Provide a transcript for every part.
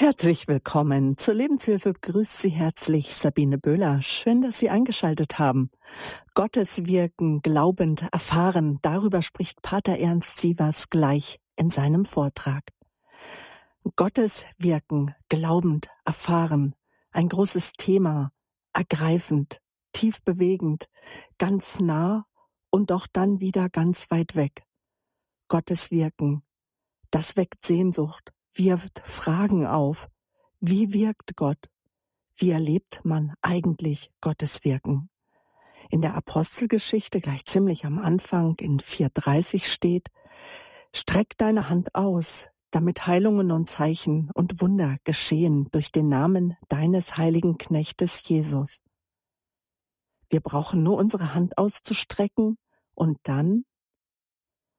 Herzlich willkommen. Zur Lebenshilfe begrüßt Sie herzlich Sabine Böhler. Schön, dass Sie eingeschaltet haben. Gottes Wirken glaubend erfahren, darüber spricht Pater Ernst Sievers gleich in seinem Vortrag. Gottes Wirken glaubend erfahren, ein großes Thema, ergreifend, tief bewegend, ganz nah und doch dann wieder ganz weit weg. Gottes Wirken, das weckt Sehnsucht, wirft Fragen auf. Wie wirkt Gott? Wie erlebt man eigentlich Gottes Wirken? In der Apostelgeschichte gleich ziemlich am Anfang in 4.30 steht, Streck deine Hand aus, damit Heilungen und Zeichen und Wunder geschehen durch den Namen deines heiligen Knechtes Jesus. Wir brauchen nur unsere Hand auszustrecken und dann,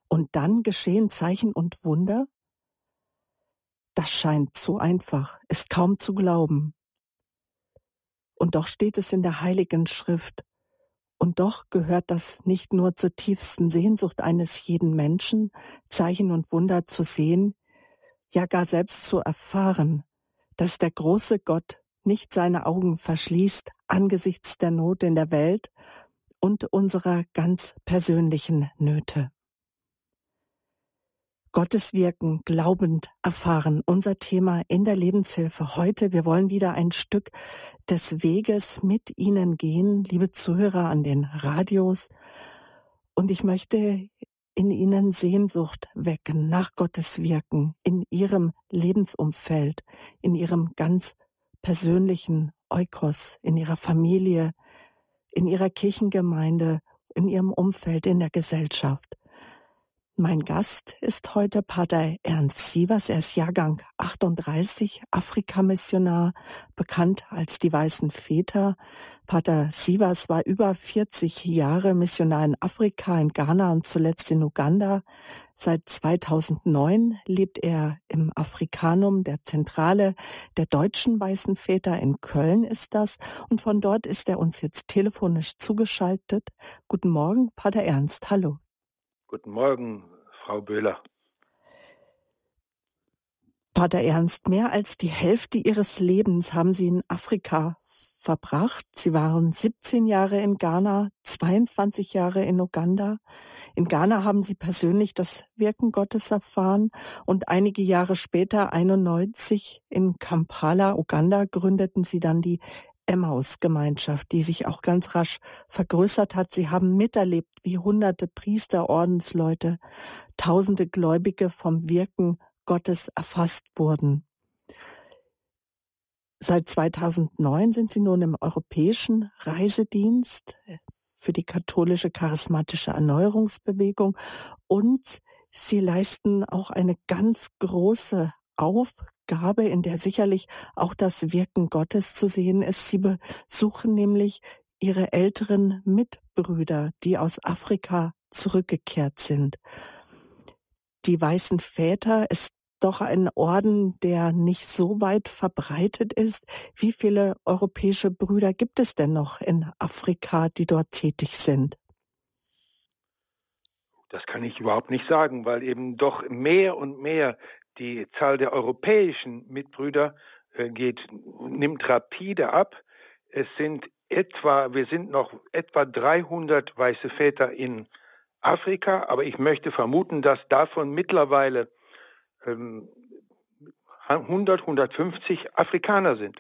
und dann geschehen Zeichen und Wunder? Das scheint so einfach, ist kaum zu glauben. Und doch steht es in der Heiligen Schrift. Und doch gehört das nicht nur zur tiefsten Sehnsucht eines jeden Menschen, Zeichen und Wunder zu sehen, ja gar selbst zu erfahren, dass der große Gott nicht seine Augen verschließt angesichts der Not in der Welt und unserer ganz persönlichen Nöte. Gottes Wirken glaubend erfahren. Unser Thema in der Lebenshilfe heute. Wir wollen wieder ein Stück des Weges mit Ihnen gehen, liebe Zuhörer an den Radios. Und ich möchte in Ihnen Sehnsucht wecken nach Gottes Wirken in Ihrem Lebensumfeld, in Ihrem ganz persönlichen Eukos, in Ihrer Familie, in Ihrer Kirchengemeinde, in Ihrem Umfeld, in der Gesellschaft. Mein Gast ist heute Pater Ernst Sievers. Er ist Jahrgang 38, Afrikamissionar, bekannt als die Weißen Väter. Pater Sievers war über 40 Jahre Missionar in Afrika, in Ghana und zuletzt in Uganda. Seit 2009 lebt er im Afrikanum, der Zentrale der deutschen Weißen Väter in Köln ist das. Und von dort ist er uns jetzt telefonisch zugeschaltet. Guten Morgen, Pater Ernst. Hallo. Guten Morgen, Frau Böhler. Pater Ernst, mehr als die Hälfte Ihres Lebens haben Sie in Afrika verbracht. Sie waren 17 Jahre in Ghana, 22 Jahre in Uganda. In Ghana haben Sie persönlich das Wirken Gottes erfahren und einige Jahre später, 91, in Kampala, Uganda, gründeten Sie dann die Emmaus-Gemeinschaft, die sich auch ganz rasch vergrößert hat. Sie haben miterlebt, wie hunderte Priester, Ordensleute, tausende Gläubige vom Wirken Gottes erfasst wurden. Seit 2009 sind sie nun im europäischen Reisedienst für die katholische charismatische Erneuerungsbewegung und sie leisten auch eine ganz große Aufgabe, in der sicherlich auch das Wirken Gottes zu sehen ist. Sie besuchen nämlich ihre älteren Mitbrüder, die aus Afrika zurückgekehrt sind. Die weißen Väter ist doch ein Orden, der nicht so weit verbreitet ist. Wie viele europäische Brüder gibt es denn noch in Afrika, die dort tätig sind? Das kann ich überhaupt nicht sagen, weil eben doch mehr und mehr die Zahl der europäischen Mitbrüder äh, geht, nimmt rapide ab. Es sind etwa, wir sind noch etwa 300 weiße Väter in Afrika, aber ich möchte vermuten, dass davon mittlerweile ähm, 100, 150 Afrikaner sind.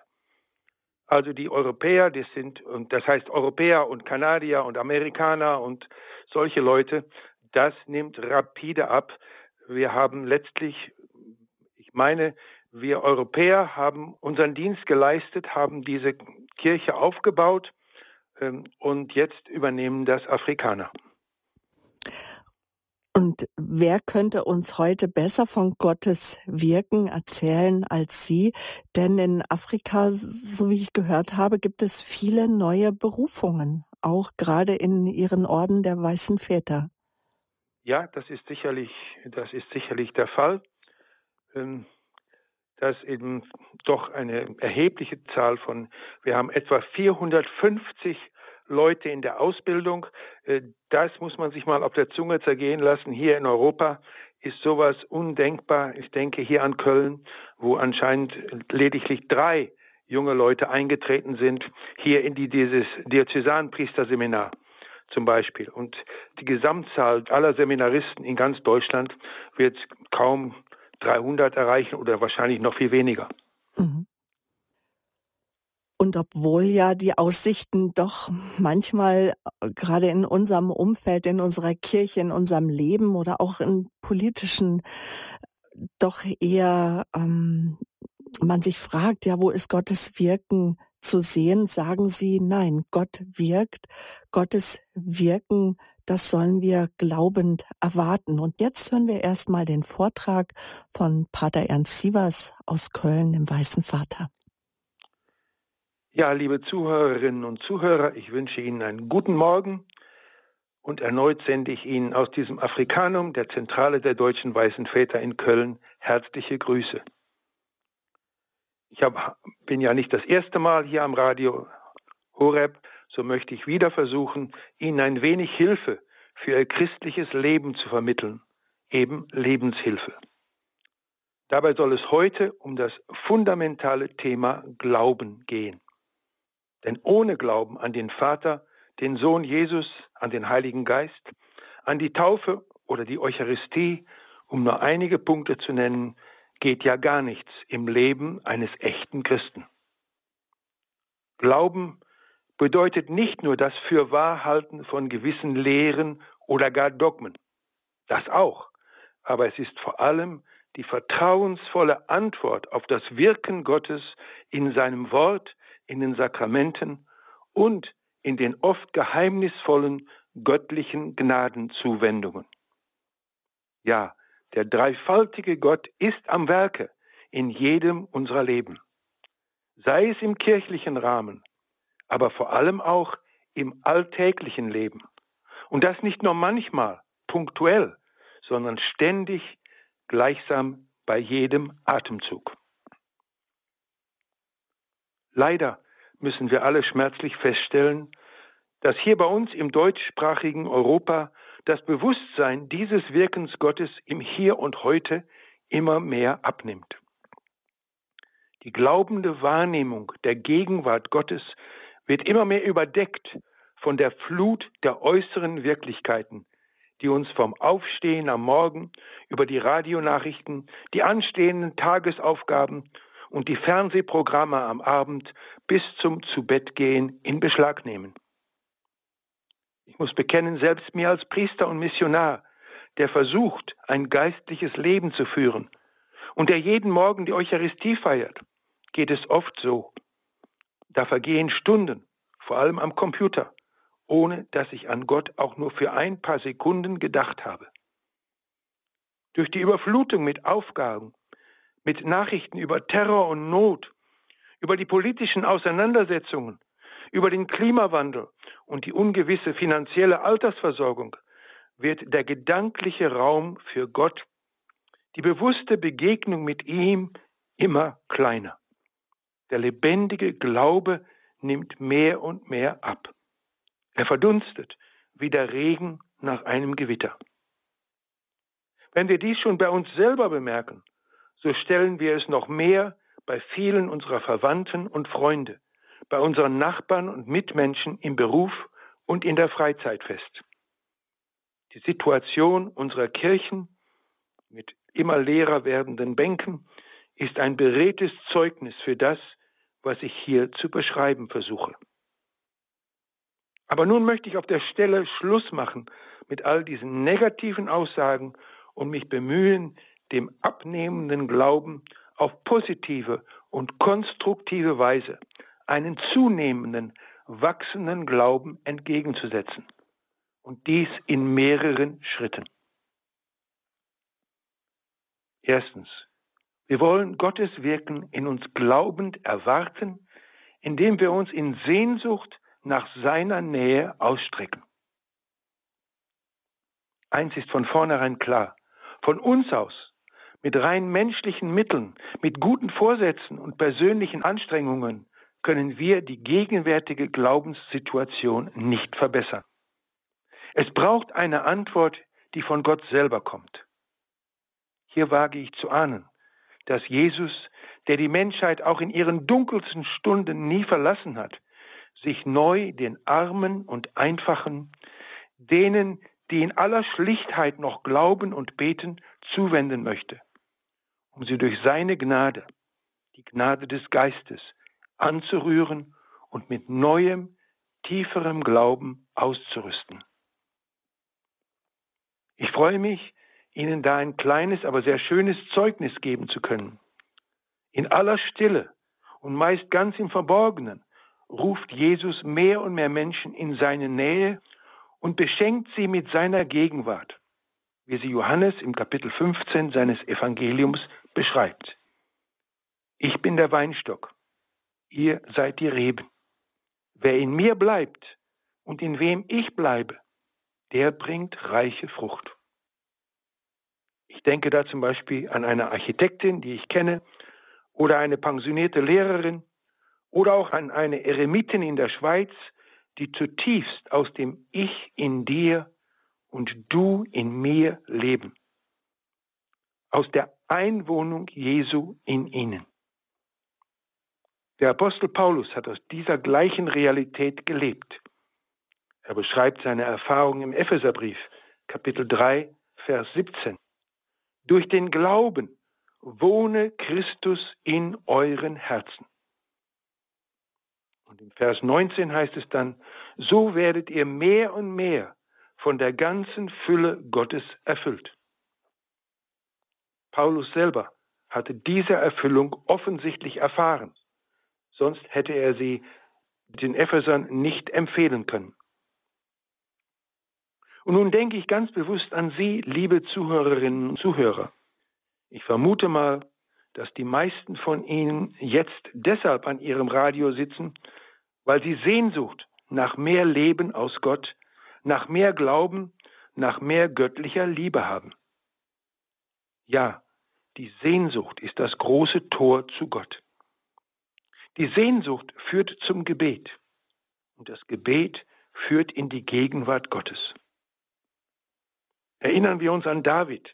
Also die Europäer, das sind, und das heißt Europäer und Kanadier und Amerikaner und solche Leute, das nimmt rapide ab. Wir haben letztlich ich meine, wir Europäer haben unseren Dienst geleistet, haben diese Kirche aufgebaut ähm, und jetzt übernehmen das Afrikaner. Und wer könnte uns heute besser von Gottes Wirken erzählen als Sie? Denn in Afrika, so wie ich gehört habe, gibt es viele neue Berufungen, auch gerade in Ihren Orden der Weißen Väter. Ja, das ist sicherlich, das ist sicherlich der Fall. Ähm, dass eben doch eine erhebliche Zahl von, wir haben etwa 450 Leute in der Ausbildung. Äh, das muss man sich mal auf der Zunge zergehen lassen. Hier in Europa ist sowas undenkbar. Ich denke hier an Köln, wo anscheinend lediglich drei junge Leute eingetreten sind, hier in die, dieses Diözesanpriesterseminar zum Beispiel. Und die Gesamtzahl aller Seminaristen in ganz Deutschland wird kaum 300 erreichen oder wahrscheinlich noch viel weniger. Mhm. Und obwohl ja die Aussichten doch manchmal äh, gerade in unserem Umfeld, in unserer Kirche, in unserem Leben oder auch in politischen doch eher ähm, man sich fragt, ja, wo ist Gottes Wirken zu sehen, sagen sie, nein, Gott wirkt, Gottes Wirken, das sollen wir glaubend erwarten. Und jetzt hören wir erstmal den Vortrag von Pater Ernst Sievers aus Köln, dem Weißen Vater. Ja, liebe Zuhörerinnen und Zuhörer, ich wünsche Ihnen einen guten Morgen und erneut sende ich Ihnen aus diesem Afrikanum, der Zentrale der deutschen Weißen Väter in Köln, herzliche Grüße. Ich hab, bin ja nicht das erste Mal hier am Radio Horeb, so möchte ich wieder versuchen, Ihnen ein wenig Hilfe für Ihr christliches Leben zu vermitteln, eben Lebenshilfe. Dabei soll es heute um das fundamentale Thema Glauben gehen. Denn ohne Glauben an den Vater, den Sohn Jesus, an den Heiligen Geist, an die Taufe oder die Eucharistie, um nur einige Punkte zu nennen, geht ja gar nichts im Leben eines echten Christen. Glauben bedeutet nicht nur das Fürwahrhalten von gewissen Lehren oder gar Dogmen. Das auch. Aber es ist vor allem die vertrauensvolle Antwort auf das Wirken Gottes in seinem Wort, in den Sakramenten und in den oft geheimnisvollen göttlichen Gnadenzuwendungen. Ja, der dreifaltige Gott ist am Werke in jedem unserer Leben, sei es im kirchlichen Rahmen, aber vor allem auch im alltäglichen Leben. Und das nicht nur manchmal, punktuell, sondern ständig, gleichsam bei jedem Atemzug. Leider müssen wir alle schmerzlich feststellen, dass hier bei uns im deutschsprachigen Europa das Bewusstsein dieses Wirkens Gottes im Hier und Heute immer mehr abnimmt. Die glaubende Wahrnehmung der Gegenwart Gottes wird immer mehr überdeckt von der Flut der äußeren Wirklichkeiten, die uns vom Aufstehen am Morgen über die Radionachrichten, die anstehenden Tagesaufgaben und die Fernsehprogramme am Abend bis zum Zubettgehen in Beschlag nehmen. Ich muss bekennen, selbst mir als Priester und Missionar, der versucht, ein geistliches Leben zu führen und der jeden Morgen die Eucharistie feiert, geht es oft so. Da vergehen Stunden, vor allem am Computer, ohne dass ich an Gott auch nur für ein paar Sekunden gedacht habe. Durch die Überflutung mit Aufgaben mit Nachrichten über Terror und Not, über die politischen Auseinandersetzungen, über den Klimawandel und die ungewisse finanzielle Altersversorgung wird der gedankliche Raum für Gott, die bewusste Begegnung mit ihm immer kleiner. Der lebendige Glaube nimmt mehr und mehr ab. Er verdunstet wie der Regen nach einem Gewitter. Wenn wir dies schon bei uns selber bemerken, so stellen wir es noch mehr bei vielen unserer Verwandten und Freunde, bei unseren Nachbarn und Mitmenschen im Beruf und in der Freizeit fest. Die Situation unserer Kirchen mit immer leerer werdenden Bänken ist ein beredtes Zeugnis für das, was ich hier zu beschreiben versuche. Aber nun möchte ich auf der Stelle Schluss machen mit all diesen negativen Aussagen und mich bemühen, dem abnehmenden Glauben auf positive und konstruktive Weise einen zunehmenden, wachsenden Glauben entgegenzusetzen. Und dies in mehreren Schritten. Erstens, wir wollen Gottes Wirken in uns glaubend erwarten, indem wir uns in Sehnsucht nach seiner Nähe ausstrecken. Eins ist von vornherein klar, von uns aus mit rein menschlichen Mitteln, mit guten Vorsätzen und persönlichen Anstrengungen können wir die gegenwärtige Glaubenssituation nicht verbessern. Es braucht eine Antwort, die von Gott selber kommt. Hier wage ich zu ahnen, dass Jesus, der die Menschheit auch in ihren dunkelsten Stunden nie verlassen hat, sich neu den Armen und Einfachen, denen, die in aller Schlichtheit noch glauben und beten, zuwenden möchte, um sie durch seine Gnade, die Gnade des Geistes, anzurühren und mit neuem, tieferem Glauben auszurüsten. Ich freue mich, Ihnen da ein kleines, aber sehr schönes Zeugnis geben zu können. In aller Stille und meist ganz im Verborgenen ruft Jesus mehr und mehr Menschen in seine Nähe und beschenkt sie mit seiner Gegenwart, wie sie Johannes im Kapitel 15 seines Evangeliums beschreibt. Ich bin der Weinstock, ihr seid die Reben. Wer in mir bleibt und in wem ich bleibe, der bringt reiche Frucht. Ich denke da zum Beispiel an eine Architektin, die ich kenne, oder eine pensionierte Lehrerin, oder auch an eine Eremitin in der Schweiz, die zutiefst aus dem Ich in dir und du in mir leben. Aus der Einwohnung Jesu in ihnen. Der Apostel Paulus hat aus dieser gleichen Realität gelebt. Er beschreibt seine Erfahrung im Epheserbrief, Kapitel 3, Vers 17. Durch den Glauben wohne Christus in euren Herzen. Und im Vers 19 heißt es dann, so werdet ihr mehr und mehr von der ganzen Fülle Gottes erfüllt. Paulus selber hatte diese Erfüllung offensichtlich erfahren sonst hätte er sie den Ephesern nicht empfehlen können. Und nun denke ich ganz bewusst an Sie, liebe Zuhörerinnen und Zuhörer. Ich vermute mal, dass die meisten von Ihnen jetzt deshalb an Ihrem Radio sitzen, weil sie Sehnsucht nach mehr Leben aus Gott, nach mehr Glauben, nach mehr göttlicher Liebe haben. Ja, die Sehnsucht ist das große Tor zu Gott. Die Sehnsucht führt zum Gebet und das Gebet führt in die Gegenwart Gottes. Erinnern wir uns an David,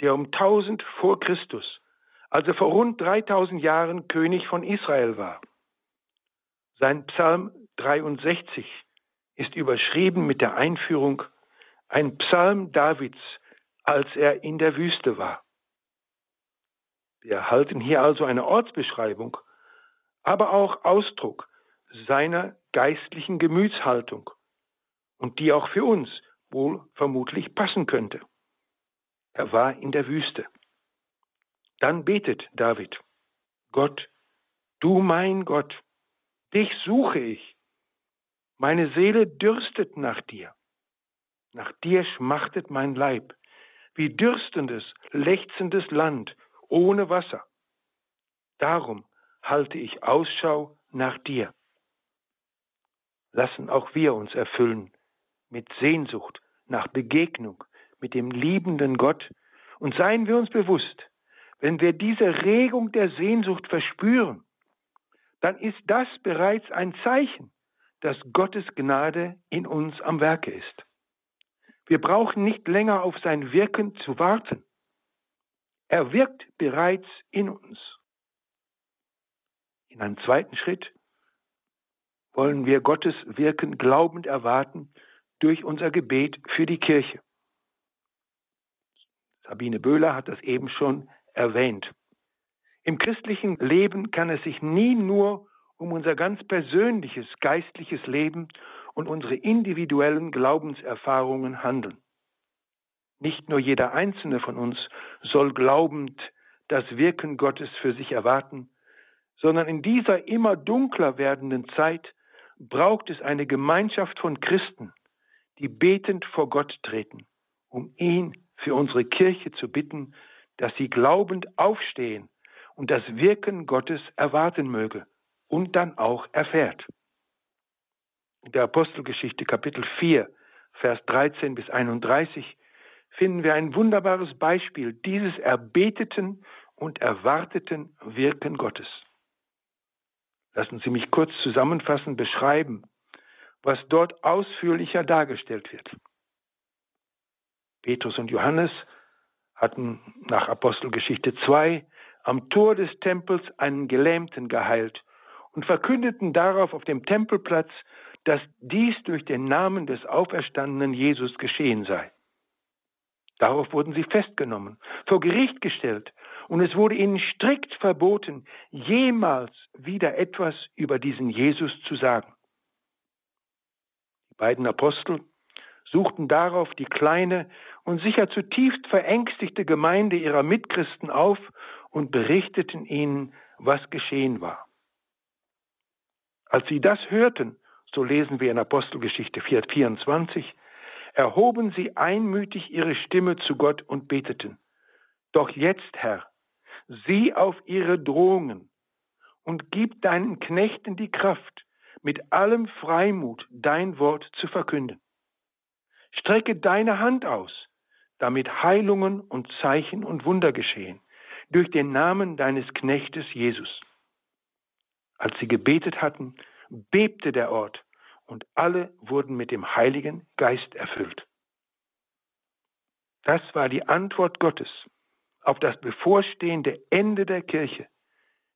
der um 1000 vor Christus, also vor rund 3000 Jahren König von Israel war. Sein Psalm 63 ist überschrieben mit der Einführung ein Psalm Davids, als er in der Wüste war. Wir erhalten hier also eine Ortsbeschreibung aber auch Ausdruck seiner geistlichen Gemütshaltung und die auch für uns wohl vermutlich passen könnte. Er war in der Wüste. Dann betet David, Gott, du mein Gott, dich suche ich. Meine Seele dürstet nach dir. Nach dir schmachtet mein Leib, wie dürstendes, lechzendes Land ohne Wasser. Darum halte ich Ausschau nach dir. Lassen auch wir uns erfüllen mit Sehnsucht nach Begegnung mit dem liebenden Gott und seien wir uns bewusst, wenn wir diese Regung der Sehnsucht verspüren, dann ist das bereits ein Zeichen, dass Gottes Gnade in uns am Werke ist. Wir brauchen nicht länger auf sein Wirken zu warten. Er wirkt bereits in uns. In einem zweiten Schritt wollen wir Gottes Wirken glaubend erwarten durch unser Gebet für die Kirche. Sabine Böhler hat das eben schon erwähnt. Im christlichen Leben kann es sich nie nur um unser ganz persönliches geistliches Leben und unsere individuellen Glaubenserfahrungen handeln. Nicht nur jeder einzelne von uns soll glaubend das Wirken Gottes für sich erwarten, sondern in dieser immer dunkler werdenden Zeit braucht es eine Gemeinschaft von Christen, die betend vor Gott treten, um ihn für unsere Kirche zu bitten, dass sie glaubend aufstehen und das Wirken Gottes erwarten möge und dann auch erfährt. In der Apostelgeschichte Kapitel 4, Vers 13 bis 31 finden wir ein wunderbares Beispiel dieses erbeteten und erwarteten Wirken Gottes. Lassen Sie mich kurz zusammenfassend beschreiben, was dort ausführlicher dargestellt wird. Petrus und Johannes hatten nach Apostelgeschichte 2 am Tor des Tempels einen Gelähmten geheilt und verkündeten darauf auf dem Tempelplatz, dass dies durch den Namen des auferstandenen Jesus geschehen sei. Darauf wurden sie festgenommen, vor Gericht gestellt, und es wurde ihnen strikt verboten, jemals wieder etwas über diesen Jesus zu sagen. Die beiden Apostel suchten darauf die kleine und sicher zutiefst verängstigte Gemeinde ihrer Mitchristen auf und berichteten ihnen, was geschehen war. Als sie das hörten, so lesen wir in Apostelgeschichte 4,24, erhoben sie einmütig ihre Stimme zu Gott und beteten. Doch jetzt, Herr, sieh auf ihre Drohungen und gib deinen Knechten die Kraft, mit allem Freimut dein Wort zu verkünden. Strecke deine Hand aus, damit Heilungen und Zeichen und Wunder geschehen, durch den Namen deines Knechtes Jesus. Als sie gebetet hatten, bebte der Ort und alle wurden mit dem Heiligen Geist erfüllt. Das war die Antwort Gottes auf das bevorstehende Ende der Kirche,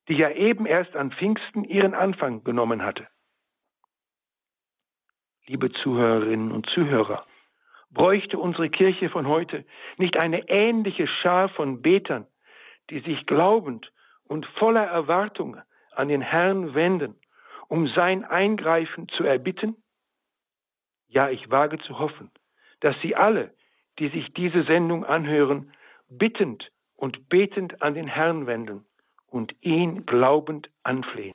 die ja eben erst an Pfingsten ihren Anfang genommen hatte. Liebe Zuhörerinnen und Zuhörer, bräuchte unsere Kirche von heute nicht eine ähnliche Schar von Betern, die sich glaubend und voller Erwartung an den Herrn wenden, um sein Eingreifen zu erbitten? Ja, ich wage zu hoffen, dass Sie alle, die sich diese Sendung anhören, bittend und betend an den Herrn wenden und ihn glaubend anflehen.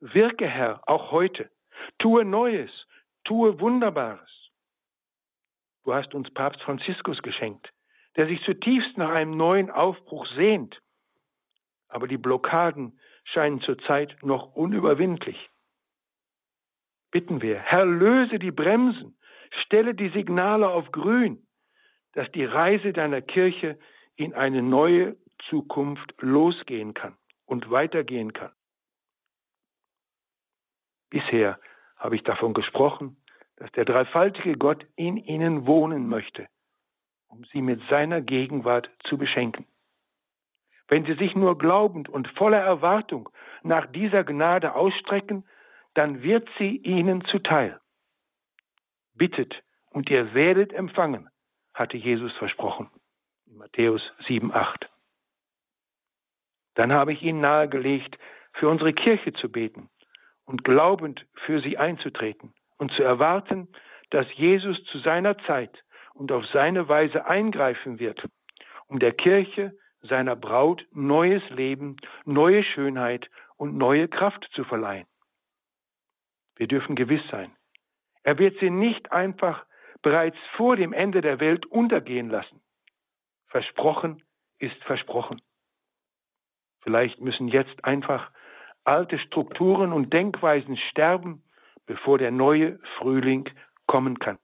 Wirke, Herr, auch heute, tue Neues, tue Wunderbares. Du hast uns Papst Franziskus geschenkt, der sich zutiefst nach einem neuen Aufbruch sehnt. Aber die Blockaden scheinen zurzeit noch unüberwindlich. Bitten wir, Herr, löse die Bremsen, stelle die Signale auf grün, dass die Reise deiner Kirche in eine neue Zukunft losgehen kann und weitergehen kann. Bisher habe ich davon gesprochen, dass der dreifaltige Gott in ihnen wohnen möchte, um sie mit seiner Gegenwart zu beschenken. Wenn sie sich nur glaubend und voller Erwartung nach dieser Gnade ausstrecken, dann wird sie ihnen zuteil. Bittet und ihr werdet empfangen, hatte Jesus versprochen. In Matthäus 7, 8. Dann habe ich ihnen nahegelegt, für unsere Kirche zu beten und glaubend für sie einzutreten und zu erwarten, dass Jesus zu seiner Zeit und auf seine Weise eingreifen wird, um der Kirche, seiner Braut neues Leben, neue Schönheit und neue Kraft zu verleihen. Wir dürfen gewiss sein, er wird sie nicht einfach bereits vor dem Ende der Welt untergehen lassen. Versprochen ist versprochen. Vielleicht müssen jetzt einfach alte Strukturen und Denkweisen sterben, bevor der neue Frühling kommen kann.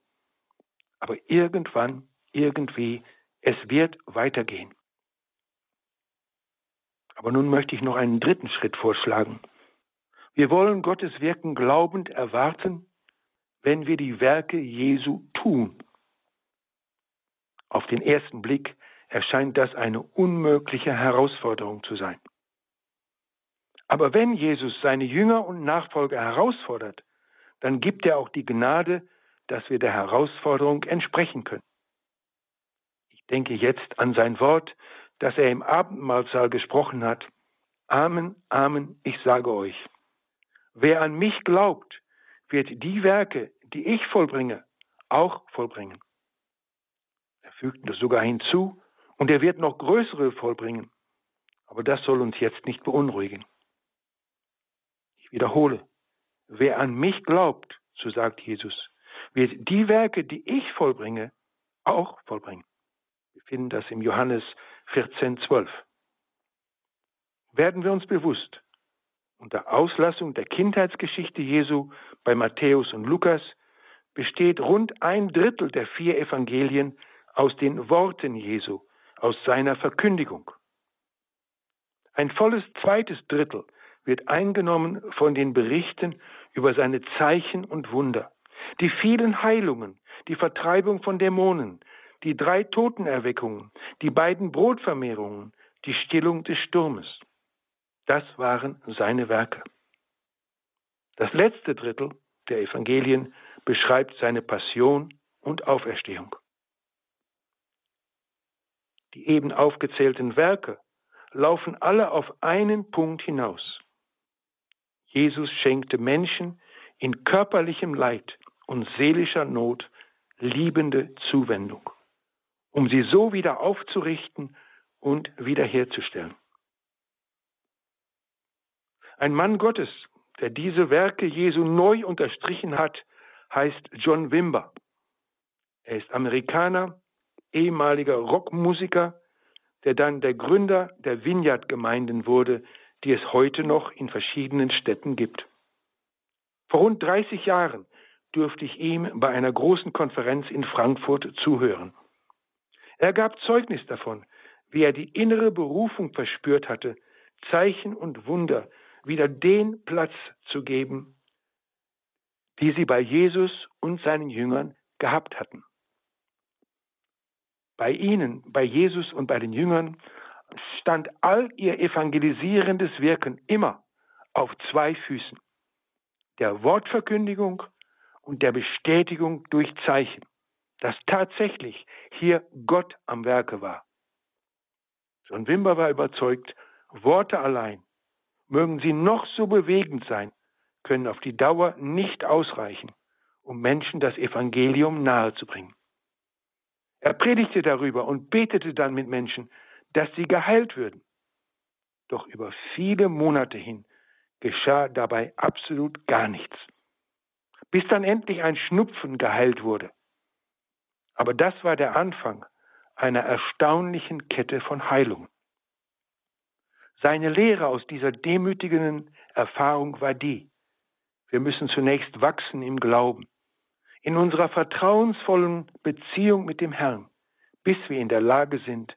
Aber irgendwann, irgendwie, es wird weitergehen. Aber nun möchte ich noch einen dritten Schritt vorschlagen. Wir wollen Gottes Wirken glaubend erwarten, wenn wir die Werke Jesu tun. Auf den ersten Blick erscheint das eine unmögliche Herausforderung zu sein. Aber wenn Jesus seine Jünger und Nachfolger herausfordert, dann gibt er auch die Gnade, dass wir der Herausforderung entsprechen können. Ich denke jetzt an sein Wort, das er im Abendmahlsaal gesprochen hat. Amen, Amen, ich sage euch. Wer an mich glaubt, wird die Werke, die ich vollbringe, auch vollbringen. Er fügte sogar hinzu, und er wird noch größere vollbringen. Aber das soll uns jetzt nicht beunruhigen. Ich wiederhole, Wer an mich glaubt, so sagt Jesus, wird die Werke, die ich vollbringe, auch vollbringen. Finden das im Johannes 14, 12. Werden wir uns bewusst, unter Auslassung der Kindheitsgeschichte Jesu bei Matthäus und Lukas besteht rund ein Drittel der vier Evangelien aus den Worten Jesu, aus seiner Verkündigung. Ein volles zweites Drittel wird eingenommen von den Berichten über seine Zeichen und Wunder, die vielen Heilungen, die Vertreibung von Dämonen, die drei Totenerweckungen, die beiden Brotvermehrungen, die Stillung des Sturmes. Das waren seine Werke. Das letzte Drittel der Evangelien beschreibt seine Passion und Auferstehung. Die eben aufgezählten Werke laufen alle auf einen Punkt hinaus. Jesus schenkte Menschen in körperlichem Leid und seelischer Not liebende Zuwendung, um sie so wieder aufzurichten und wiederherzustellen. Ein Mann Gottes, der diese Werke Jesu neu unterstrichen hat, heißt John Wimber. Er ist Amerikaner, ehemaliger Rockmusiker, der dann der Gründer der Vineyard-Gemeinden wurde, die es heute noch in verschiedenen Städten gibt. Vor rund 30 Jahren durfte ich ihm bei einer großen Konferenz in Frankfurt zuhören. Er gab Zeugnis davon, wie er die innere Berufung verspürt hatte, Zeichen und Wunder wieder den Platz zu geben, die sie bei Jesus und seinen Jüngern gehabt hatten. Bei ihnen, bei Jesus und bei den Jüngern stand all ihr evangelisierendes Wirken immer auf zwei Füßen. Der Wortverkündigung und der Bestätigung durch Zeichen, dass tatsächlich hier Gott am Werke war. John Wimber war überzeugt, Worte allein, mögen sie noch so bewegend sein, können auf die Dauer nicht ausreichen, um Menschen das Evangelium nahezubringen. Er predigte darüber und betete dann mit Menschen, dass sie geheilt würden. Doch über viele Monate hin geschah dabei absolut gar nichts bis dann endlich ein Schnupfen geheilt wurde. Aber das war der Anfang einer erstaunlichen Kette von Heilungen. Seine Lehre aus dieser demütigenden Erfahrung war die, wir müssen zunächst wachsen im Glauben, in unserer vertrauensvollen Beziehung mit dem Herrn, bis wir in der Lage sind,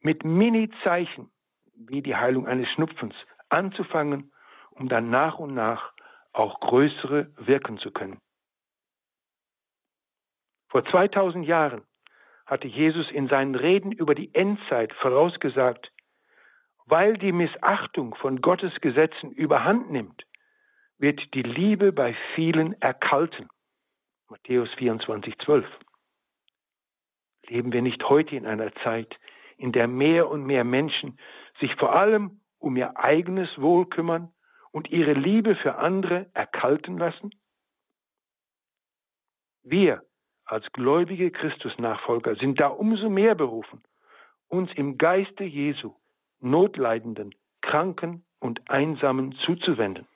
mit Mini-Zeichen wie die Heilung eines Schnupfens anzufangen, um dann nach und nach auch größere wirken zu können. Vor 2000 Jahren hatte Jesus in seinen Reden über die Endzeit vorausgesagt, weil die Missachtung von Gottes Gesetzen überhand nimmt, wird die Liebe bei vielen erkalten. Matthäus 24, 12. Leben wir nicht heute in einer Zeit, in der mehr und mehr Menschen sich vor allem um ihr eigenes Wohl kümmern und ihre Liebe für andere erkalten lassen? Wir als gläubige Christusnachfolger sind da umso mehr berufen, uns im Geiste Jesu Notleidenden, Kranken und Einsamen zuzuwenden.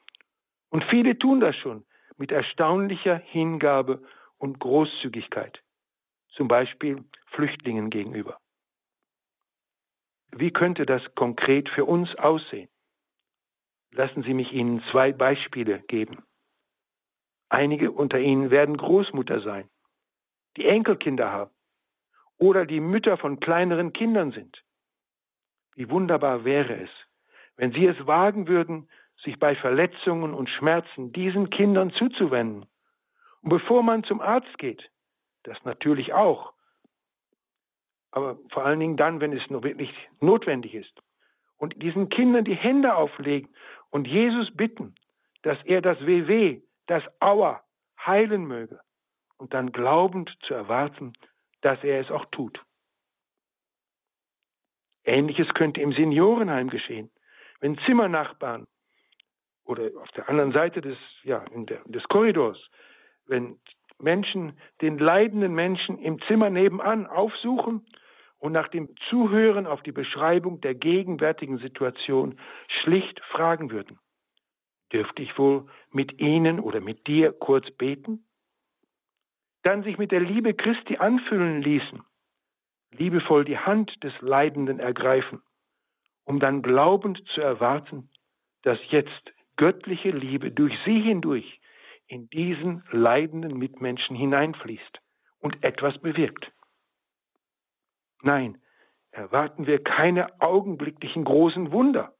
Und viele tun das schon mit erstaunlicher Hingabe und Großzügigkeit, zum Beispiel Flüchtlingen gegenüber. Wie könnte das konkret für uns aussehen? Lassen Sie mich Ihnen zwei Beispiele geben. Einige unter Ihnen werden Großmutter sein, die Enkelkinder haben oder die Mütter von kleineren Kindern sind. Wie wunderbar wäre es, wenn Sie es wagen würden, sich bei Verletzungen und Schmerzen diesen Kindern zuzuwenden. Und bevor man zum Arzt geht, das natürlich auch, aber vor allen Dingen dann, wenn es nur wirklich notwendig ist, und diesen Kindern die Hände auflegen und Jesus bitten, dass er das WW, das Aua heilen möge und dann glaubend zu erwarten, dass er es auch tut. Ähnliches könnte im Seniorenheim geschehen, wenn Zimmernachbarn oder auf der anderen Seite des, ja, der, des Korridors, wenn Menschen den leidenden Menschen im Zimmer nebenan aufsuchen und nach dem Zuhören auf die Beschreibung der gegenwärtigen Situation schlicht fragen würden, dürfte ich wohl mit Ihnen oder mit dir kurz beten? Dann sich mit der Liebe Christi anfüllen ließen, liebevoll die Hand des Leidenden ergreifen, um dann glaubend zu erwarten, dass jetzt göttliche Liebe durch sie hindurch in diesen leidenden Mitmenschen hineinfließt und etwas bewirkt. Nein, erwarten wir keine augenblicklichen großen Wunder.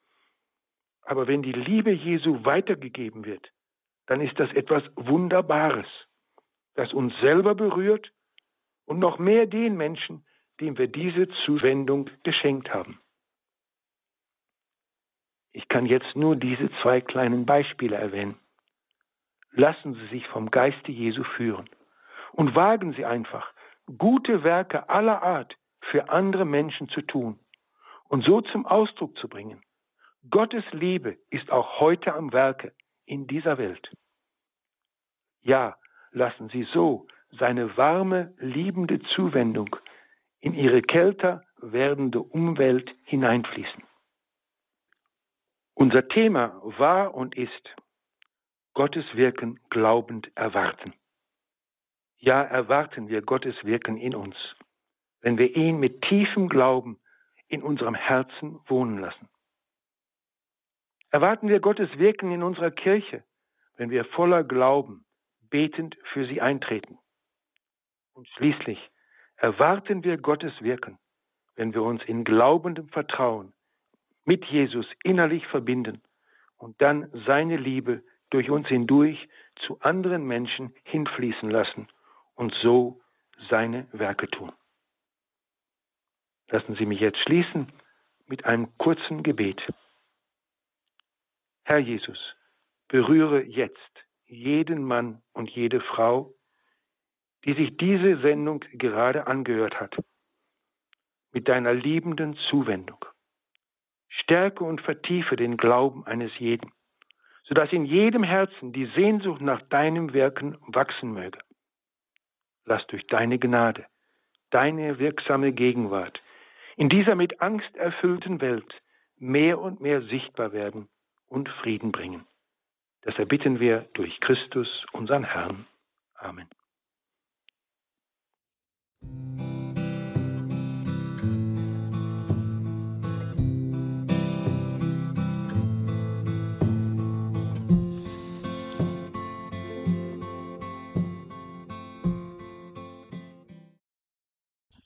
Aber wenn die Liebe Jesu weitergegeben wird, dann ist das etwas Wunderbares, das uns selber berührt und noch mehr den Menschen, dem wir diese Zuwendung geschenkt haben. Ich kann jetzt nur diese zwei kleinen Beispiele erwähnen. Lassen Sie sich vom Geiste Jesu führen und wagen Sie einfach, gute Werke aller Art für andere Menschen zu tun und so zum Ausdruck zu bringen. Gottes Liebe ist auch heute am Werke in dieser Welt. Ja, lassen Sie so seine warme, liebende Zuwendung in ihre kälter werdende Umwelt hineinfließen. Unser Thema war und ist Gottes Wirken glaubend erwarten. Ja, erwarten wir Gottes Wirken in uns, wenn wir ihn mit tiefem Glauben in unserem Herzen wohnen lassen. Erwarten wir Gottes Wirken in unserer Kirche, wenn wir voller Glauben betend für sie eintreten. Und schließlich erwarten wir Gottes Wirken, wenn wir uns in glaubendem Vertrauen mit Jesus innerlich verbinden und dann seine Liebe durch uns hindurch zu anderen Menschen hinfließen lassen und so seine Werke tun. Lassen Sie mich jetzt schließen mit einem kurzen Gebet. Herr Jesus, berühre jetzt jeden Mann und jede Frau, die sich diese Sendung gerade angehört hat, mit deiner liebenden Zuwendung. Stärke und vertiefe den Glauben eines jeden, sodass in jedem Herzen die Sehnsucht nach deinem Wirken wachsen möge. Lass durch deine Gnade, deine wirksame Gegenwart in dieser mit Angst erfüllten Welt mehr und mehr sichtbar werden und Frieden bringen. Das erbitten wir durch Christus, unseren Herrn. Amen.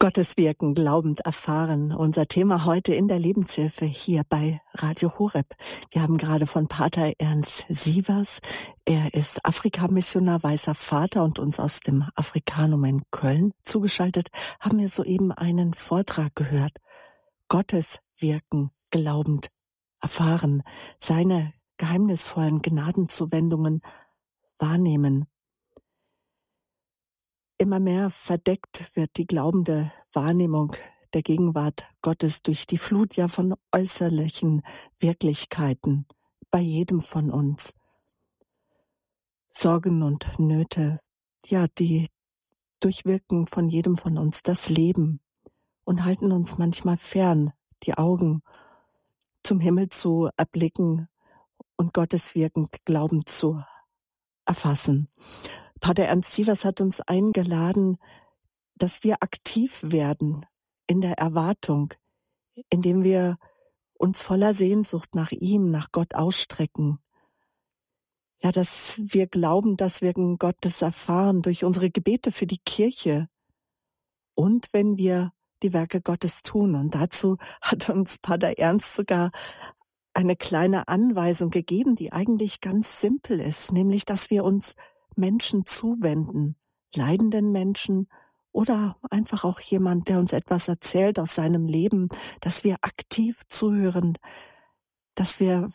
Gottes Wirken glaubend erfahren. Unser Thema heute in der Lebenshilfe hier bei Radio Horeb. Wir haben gerade von Pater Ernst Sievers. Er ist Afrikamissionar, weißer Vater und uns aus dem Afrikanum in Köln zugeschaltet. Haben wir soeben einen Vortrag gehört. Gottes Wirken glaubend erfahren. Seine geheimnisvollen Gnadenzuwendungen wahrnehmen Immer mehr verdeckt wird die glaubende Wahrnehmung der Gegenwart Gottes durch die Flut ja von äußerlichen Wirklichkeiten bei jedem von uns. Sorgen und Nöte, ja, die durchwirken von jedem von uns das Leben und halten uns manchmal fern, die Augen zum Himmel zu erblicken und Gottes Wirken glauben zu erfassen. Pater Ernst Sievers hat uns eingeladen, dass wir aktiv werden in der Erwartung, indem wir uns voller Sehnsucht nach ihm, nach Gott ausstrecken. Ja, dass wir glauben, dass wir Gottes erfahren durch unsere Gebete für die Kirche und wenn wir die Werke Gottes tun. Und dazu hat uns Pater Ernst sogar eine kleine Anweisung gegeben, die eigentlich ganz simpel ist, nämlich, dass wir uns Menschen zuwenden, leidenden Menschen oder einfach auch jemand, der uns etwas erzählt aus seinem Leben, dass wir aktiv zuhören, dass wir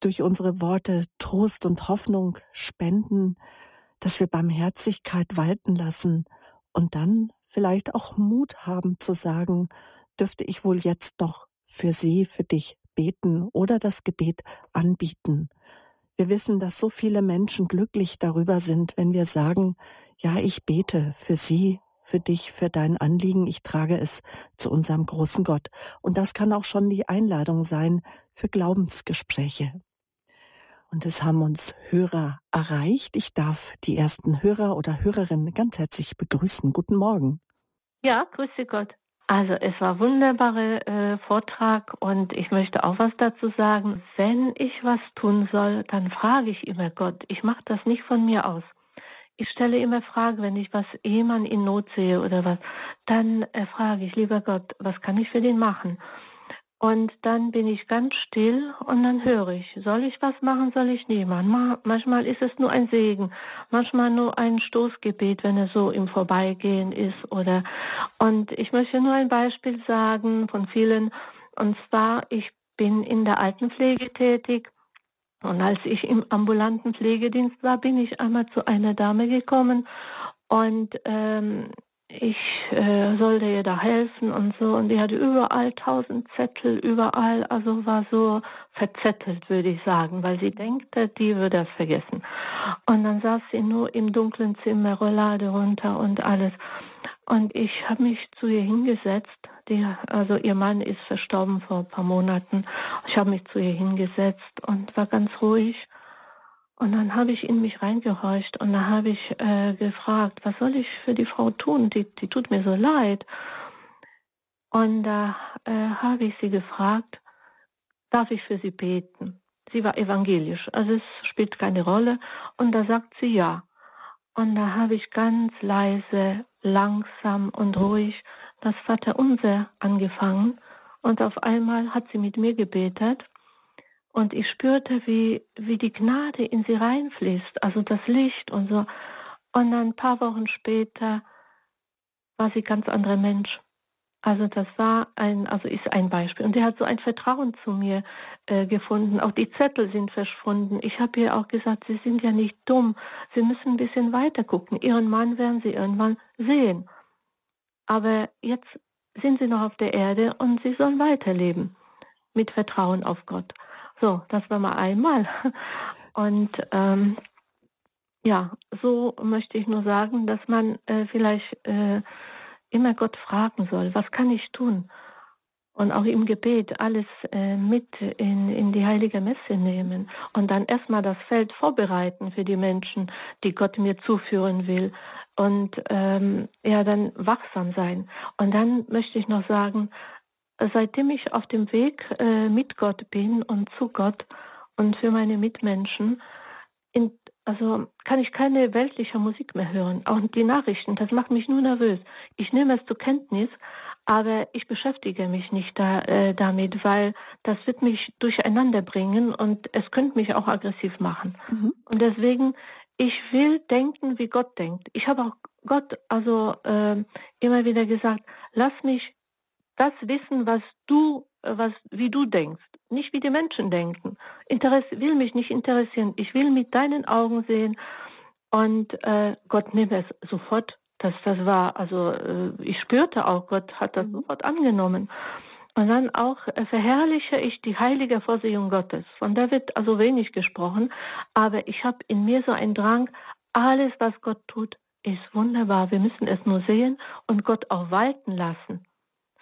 durch unsere Worte Trost und Hoffnung spenden, dass wir Barmherzigkeit walten lassen und dann vielleicht auch Mut haben zu sagen, dürfte ich wohl jetzt noch für sie, für dich beten oder das Gebet anbieten. Wir wissen, dass so viele Menschen glücklich darüber sind, wenn wir sagen, ja, ich bete für sie, für dich, für dein Anliegen, ich trage es zu unserem großen Gott. Und das kann auch schon die Einladung sein für Glaubensgespräche. Und es haben uns Hörer erreicht. Ich darf die ersten Hörer oder Hörerinnen ganz herzlich begrüßen. Guten Morgen. Ja, grüße Gott. Also es war wunderbarer äh, Vortrag und ich möchte auch was dazu sagen. Wenn ich was tun soll, dann frage ich immer Gott. Ich mache das nicht von mir aus. Ich stelle immer Fragen, wenn ich was jemand in Not sehe oder was, dann äh, frage ich, lieber Gott, was kann ich für den machen? Und dann bin ich ganz still und dann höre ich, soll ich was machen, soll ich nicht machen. Manchmal ist es nur ein Segen, manchmal nur ein Stoßgebet, wenn er so im Vorbeigehen ist oder, und ich möchte nur ein Beispiel sagen von vielen, und zwar, ich bin in der Altenpflege tätig und als ich im ambulanten Pflegedienst war, bin ich einmal zu einer Dame gekommen und ähm, ich äh, sollte ihr da helfen und so. Und die hatte überall tausend Zettel, überall, also war so verzettelt, würde ich sagen, weil sie denkt, die würde das vergessen. Und dann saß sie nur im dunklen Zimmer, Rollade runter und alles. Und ich habe mich zu ihr hingesetzt. Die, also ihr Mann ist verstorben vor ein paar Monaten. Ich habe mich zu ihr hingesetzt und war ganz ruhig und dann habe ich in mich reingehorcht und dann habe ich äh, gefragt, was soll ich für die Frau tun? Die, die tut mir so leid. Und da äh, habe ich sie gefragt, darf ich für sie beten? Sie war evangelisch, also es spielt keine Rolle. Und da sagt sie ja. Und da habe ich ganz leise, langsam und ruhig das Vaterunser angefangen. Und auf einmal hat sie mit mir gebetet. Und ich spürte, wie, wie die Gnade in sie reinfließt, also das Licht und so. Und dann ein paar Wochen später war sie ganz anderer Mensch. Also das war ein, also ist ein Beispiel. Und er hat so ein Vertrauen zu mir äh, gefunden. Auch die Zettel sind verschwunden. Ich habe ihr auch gesagt, Sie sind ja nicht dumm. Sie müssen ein bisschen weiter gucken. Ihren Mann werden Sie irgendwann sehen. Aber jetzt sind Sie noch auf der Erde und Sie sollen weiterleben mit Vertrauen auf Gott. So, das war mal einmal. Und ähm, ja, so möchte ich nur sagen, dass man äh, vielleicht äh, immer Gott fragen soll, was kann ich tun? Und auch im Gebet alles äh, mit in, in die heilige Messe nehmen und dann erstmal das Feld vorbereiten für die Menschen, die Gott mir zuführen will. Und ähm, ja, dann wachsam sein. Und dann möchte ich noch sagen, seitdem ich auf dem Weg äh, mit Gott bin und zu Gott und für meine Mitmenschen, in, also kann ich keine weltliche Musik mehr hören. Auch die Nachrichten, das macht mich nur nervös. Ich nehme es zur Kenntnis, aber ich beschäftige mich nicht da, äh, damit, weil das wird mich durcheinander bringen und es könnte mich auch aggressiv machen. Mhm. Und deswegen, ich will denken, wie Gott denkt. Ich habe auch Gott also äh, immer wieder gesagt, lass mich das wissen, was du, was, wie du denkst, nicht wie die Menschen denken. Interess will mich nicht interessieren. Ich will mit deinen Augen sehen und äh, Gott nimmt es sofort. Das, das war, also äh, ich spürte auch, Gott hat das mhm. sofort angenommen. Und dann auch äh, verherrliche ich die heilige Vorsehung Gottes. Von der wird also wenig gesprochen, aber ich habe in mir so einen Drang, alles, was Gott tut, ist wunderbar. Wir müssen es nur sehen und Gott auch walten lassen.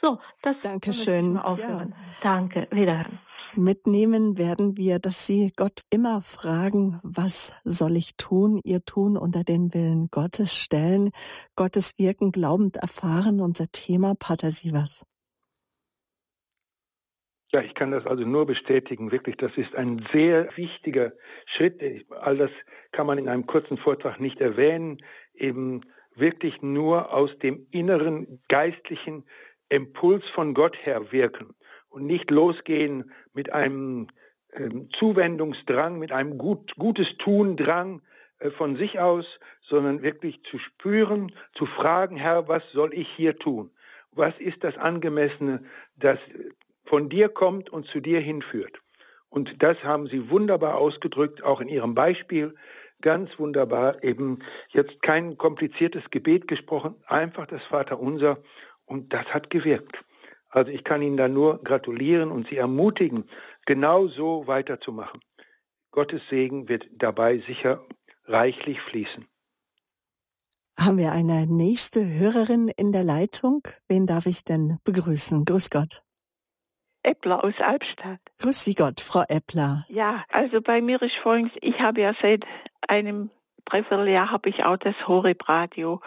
So, das Dankeschön. Aufhören. Ja. Danke, wiederhören. Mitnehmen werden wir, dass Sie Gott immer fragen, was soll ich tun? Ihr Tun unter den Willen Gottes stellen, Gottes Wirken glaubend erfahren, unser Thema, Pater Sievers. Ja, ich kann das also nur bestätigen. Wirklich, das ist ein sehr wichtiger Schritt. All das kann man in einem kurzen Vortrag nicht erwähnen. Eben wirklich nur aus dem inneren geistlichen Impuls von Gott her wirken und nicht losgehen mit einem äh, Zuwendungsdrang, mit einem gut, gutes Tun-Drang äh, von sich aus, sondern wirklich zu spüren, zu fragen, Herr, was soll ich hier tun? Was ist das Angemessene, das von dir kommt und zu dir hinführt? Und das haben Sie wunderbar ausgedrückt, auch in Ihrem Beispiel. Ganz wunderbar, eben jetzt kein kompliziertes Gebet gesprochen, einfach das Vaterunser und das hat gewirkt. Also ich kann Ihnen da nur gratulieren und Sie ermutigen, genau so weiterzumachen. Gottes Segen wird dabei sicher reichlich fließen. Haben wir eine nächste Hörerin in der Leitung? Wen darf ich denn begrüßen? Grüß Gott. Eppler aus Albstadt. Grüß Sie Gott, Frau Eppler. Ja, also bei mir ist folgendes, ich habe ja seit einem Dreivierteljahr habe ich auch das Horeb Radio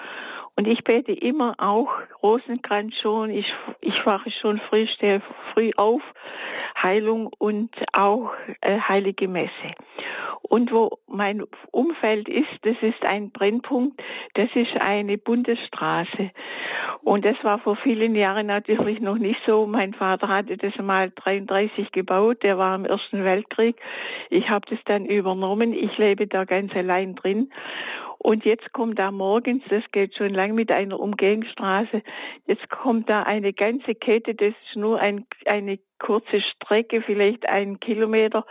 Und ich bete immer auch Rosenkranz schon. Ich, ich wache schon früh, stehe früh auf. Heilung und auch äh, Heilige Messe. Und wo mein Umfeld ist, das ist ein Brennpunkt, das ist eine Bundesstraße. Und das war vor vielen Jahren natürlich noch nicht so. Mein Vater hatte das mal 33 gebaut, der war im Ersten Weltkrieg. Ich habe das dann übernommen. Ich lebe da ganz allein drin. Und jetzt kommt da morgens, das geht schon lang mit einer Umgehungsstraße, jetzt kommt da eine ganze Kette, das ist nur ein, eine kurze Strecke, vielleicht einen Kilometer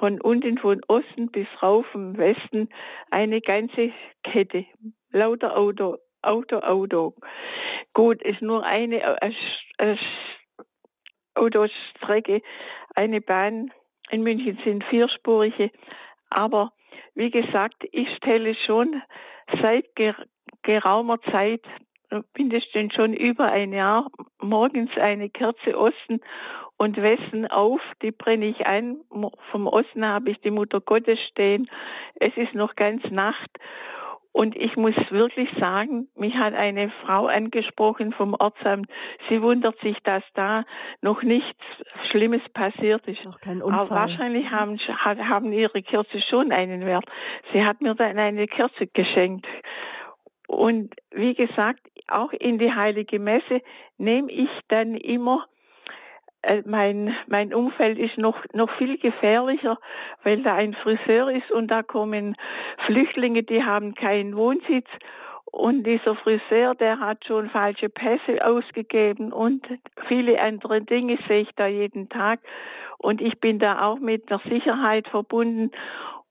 von unten, von Osten bis rauf im Westen, eine ganze Kette, lauter Auto, Auto, Auto. Gut, ist nur eine, eine, eine Autostrecke, eine Bahn. In München sind vierspurige, aber wie gesagt, ich stelle schon seit geraumer Zeit, mindestens schon über ein Jahr, morgens eine Kerze Osten und Westen auf. Die brenne ich ein. Vom Osten habe ich die Mutter Gottes stehen. Es ist noch ganz Nacht. Und ich muss wirklich sagen, mich hat eine Frau angesprochen vom Ortsamt. Sie wundert sich, dass da noch nichts Schlimmes passiert ist. Noch kein Unfall. Aber wahrscheinlich haben, haben ihre Kerze schon einen Wert. Sie hat mir dann eine Kerze geschenkt. Und wie gesagt, auch in die heilige Messe nehme ich dann immer mein, mein Umfeld ist noch, noch viel gefährlicher, weil da ein Friseur ist und da kommen Flüchtlinge, die haben keinen Wohnsitz und dieser Friseur, der hat schon falsche Pässe ausgegeben und viele andere Dinge sehe ich da jeden Tag. Und ich bin da auch mit der Sicherheit verbunden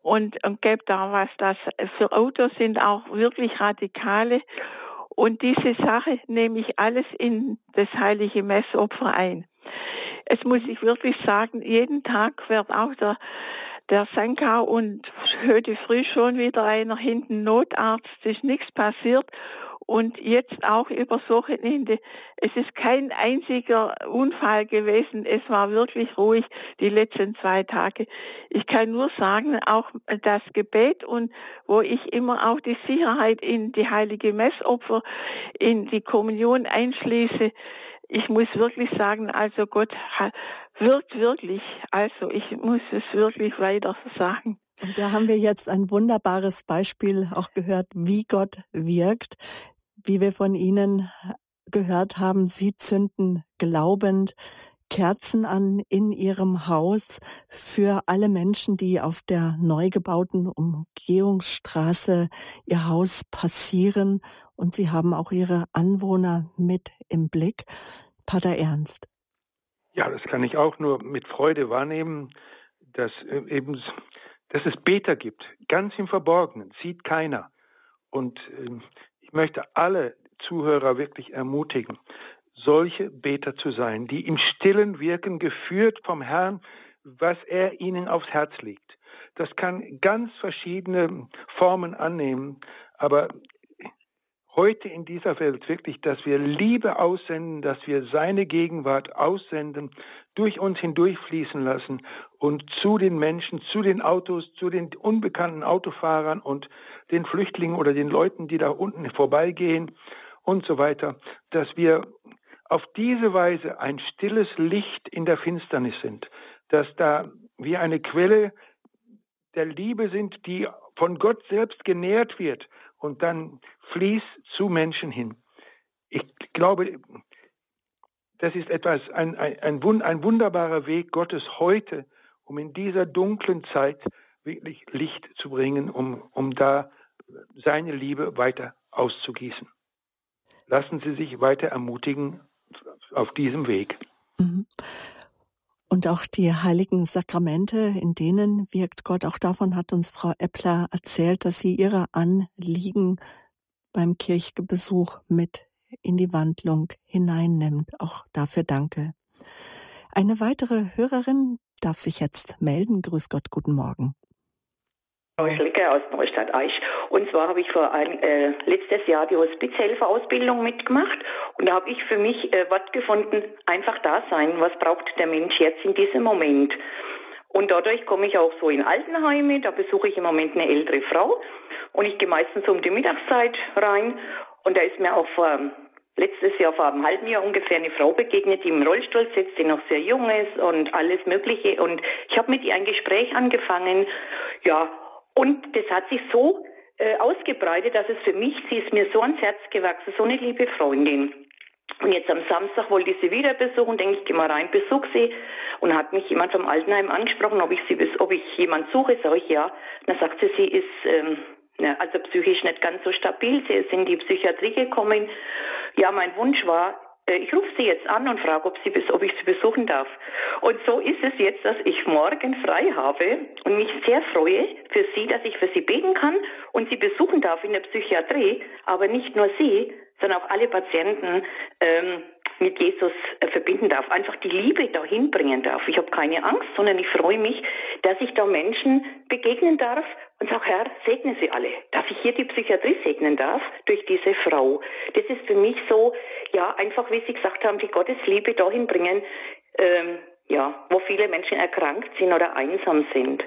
und, und gebe da was, das für Autos sind auch wirklich radikale. Und diese Sache nehme ich alles in das heilige Messopfer ein es muss ich wirklich sagen, jeden Tag wird auch der, der Sanka und heute früh schon wieder einer hinten Notarzt, ist nichts passiert. Und jetzt auch übers Wochenende. Es ist kein einziger Unfall gewesen. Es war wirklich ruhig die letzten zwei Tage. Ich kann nur sagen, auch das Gebet und wo ich immer auch die Sicherheit in die heilige Messopfer, in die Kommunion einschließe, ich muss wirklich sagen, also Gott wirkt wirklich. Also ich muss es wirklich weiter sagen. Und da haben wir jetzt ein wunderbares Beispiel auch gehört, wie Gott wirkt, wie wir von Ihnen gehört haben. Sie zünden glaubend Kerzen an in Ihrem Haus für alle Menschen, die auf der neu gebauten Umgehungsstraße ihr Haus passieren. Und Sie haben auch Ihre Anwohner mit im Blick. Pater Ernst. Ja, das kann ich auch nur mit Freude wahrnehmen, dass äh, eben dass es Beter gibt, ganz im Verborgenen, sieht keiner. Und ähm, ich möchte alle Zuhörer wirklich ermutigen, solche Beter zu sein, die im Stillen wirken, geführt vom Herrn, was er ihnen aufs Herz legt. Das kann ganz verschiedene Formen annehmen, aber heute in dieser Welt wirklich, dass wir Liebe aussenden, dass wir seine Gegenwart aussenden, durch uns hindurchfließen lassen und zu den Menschen, zu den Autos, zu den unbekannten Autofahrern und den Flüchtlingen oder den Leuten, die da unten vorbeigehen und so weiter, dass wir auf diese Weise ein stilles Licht in der Finsternis sind, dass da wir eine Quelle der Liebe sind, die von Gott selbst genährt wird und dann fließt zu Menschen hin. Ich glaube, das ist etwas, ein, ein, ein, ein wunderbarer Weg Gottes heute, um in dieser dunklen Zeit wirklich Licht zu bringen, um, um da seine Liebe weiter auszugießen. Lassen Sie sich weiter ermutigen auf diesem Weg. Mhm. Und auch die heiligen Sakramente, in denen wirkt Gott. Auch davon hat uns Frau Eppler erzählt, dass sie ihre Anliegen beim Kirchbesuch mit in die Wandlung hineinnimmt. Auch dafür danke. Eine weitere Hörerin darf sich jetzt melden. Grüß Gott, guten Morgen. Schlicke aus Neustadt Eich. Und zwar habe ich vor ein, äh, letztes Jahr die Hospizhelferausbildung mitgemacht und da habe ich für mich äh, Wort gefunden, einfach da sein. Was braucht der Mensch jetzt in diesem Moment? Und dadurch komme ich auch so in Altenheime. Da besuche ich im Moment eine ältere Frau und ich gehe meistens um die Mittagszeit rein Und da ist mir auch vor letztes Jahr vor einem halben Jahr ungefähr eine Frau begegnet, die im Rollstuhl sitzt, die noch sehr jung ist und alles Mögliche. Und ich habe mit ihr ein Gespräch angefangen. Ja, und das hat sich so äh, ausgebreitet, dass es für mich, sie ist mir so ans Herz gewachsen, so eine liebe Freundin. Und jetzt am Samstag wollte ich sie wieder besuchen, denke ich, geh mal rein, besuch sie. Und hat mich jemand vom Altenheim angesprochen, ob ich sie, ob ich jemand suche, sage ich ja. Dann sagt sie, sie ist ähm, ja, also psychisch nicht ganz so stabil. Sie ist in die Psychiatrie gekommen. Ja, mein Wunsch war, ich rufe sie jetzt an und frage, ob, sie, ob ich sie besuchen darf. Und so ist es jetzt, dass ich morgen frei habe und mich sehr freue für sie, dass ich für sie beten kann und sie besuchen darf in der Psychiatrie. Aber nicht nur sie, sondern auch alle Patienten ähm, mit Jesus äh, verbinden darf, einfach die Liebe dahin bringen darf. Ich habe keine Angst, sondern ich freue mich, dass ich da Menschen begegnen darf und sage, Herr, segne sie alle, ich hier die Psychiatrie segnen darf durch diese Frau. Das ist für mich so, ja, einfach, wie Sie gesagt haben, die Gottesliebe dahin bringen, ähm, ja, wo viele Menschen erkrankt sind oder einsam sind.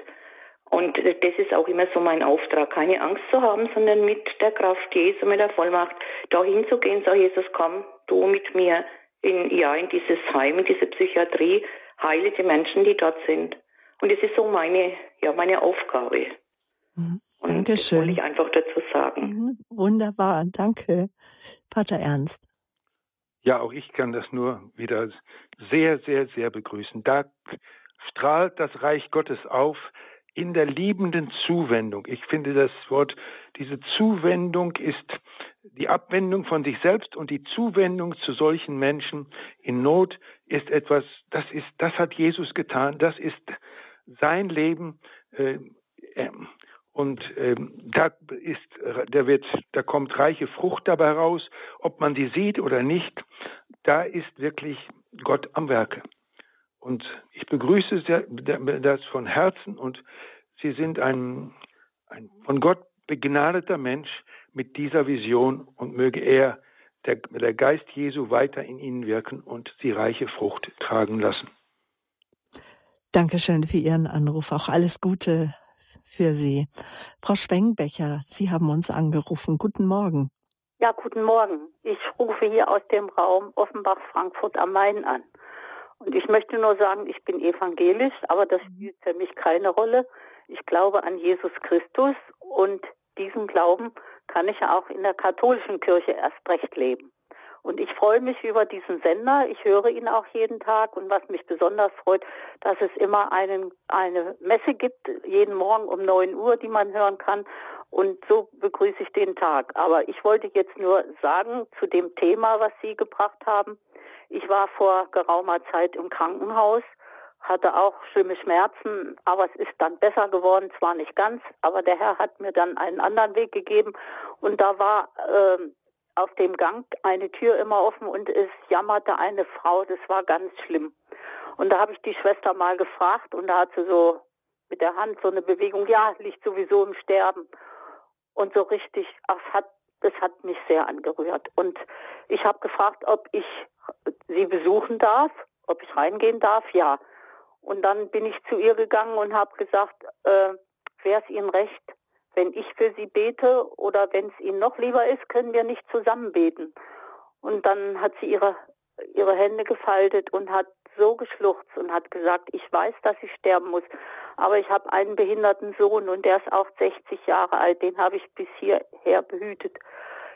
Und das ist auch immer so mein Auftrag, keine Angst zu haben, sondern mit der Kraft Jesu, mit der Vollmacht, dahin zu gehen, sag Jesus, komm du mit mir in, ja, in dieses Heim, in diese Psychiatrie, heile die Menschen, die dort sind. Und das ist so meine, ja, meine Aufgabe. Mhm. Dankeschön. Das wollte ich einfach dazu sagen. Mhm. Wunderbar, danke, Pater Ernst. Ja, auch ich kann das nur wieder sehr, sehr, sehr begrüßen. Da strahlt das Reich Gottes auf in der liebenden Zuwendung. Ich finde das Wort, diese Zuwendung ist die Abwendung von sich selbst und die Zuwendung zu solchen Menschen in Not ist etwas, das ist, das hat Jesus getan, das ist sein Leben, äh, äh, und ähm, da ist, da wird, da kommt reiche Frucht dabei raus, ob man die sieht oder nicht. Da ist wirklich Gott am Werke. Und ich begrüße das von Herzen und Sie sind ein, ein von Gott begnadeter Mensch mit dieser Vision und möge er, der, der Geist Jesu, weiter in Ihnen wirken und Sie reiche Frucht tragen lassen. Dankeschön für Ihren Anruf. Auch alles Gute für Sie. Frau Schwengbecher, Sie haben uns angerufen. Guten Morgen. Ja, guten Morgen. Ich rufe hier aus dem Raum Offenbach-Frankfurt am Main an. Und ich möchte nur sagen, ich bin evangelisch, aber das spielt für mich keine Rolle. Ich glaube an Jesus Christus und diesen Glauben kann ich ja auch in der katholischen Kirche erst recht leben. Und ich freue mich über diesen Sender. Ich höre ihn auch jeden Tag. Und was mich besonders freut, dass es immer einen, eine Messe gibt, jeden Morgen um 9 Uhr, die man hören kann. Und so begrüße ich den Tag. Aber ich wollte jetzt nur sagen zu dem Thema, was Sie gebracht haben. Ich war vor geraumer Zeit im Krankenhaus, hatte auch schlimme Schmerzen, aber es ist dann besser geworden, zwar nicht ganz, aber der Herr hat mir dann einen anderen Weg gegeben. Und da war äh, auf dem Gang eine Tür immer offen und es jammerte eine Frau, das war ganz schlimm. Und da habe ich die Schwester mal gefragt und da hat sie so mit der Hand so eine Bewegung, ja, liegt sowieso im Sterben. Und so richtig, das hat, das hat mich sehr angerührt. Und ich habe gefragt, ob ich sie besuchen darf, ob ich reingehen darf, ja. Und dann bin ich zu ihr gegangen und habe gesagt, äh, wäre es Ihnen recht, wenn ich für sie bete oder wenn es ihnen noch lieber ist, können wir nicht zusammen beten. Und dann hat sie ihre, ihre Hände gefaltet und hat so geschluchzt und hat gesagt, ich weiß, dass ich sterben muss, aber ich habe einen behinderten Sohn und der ist auch 60 Jahre alt, den habe ich bis hierher behütet.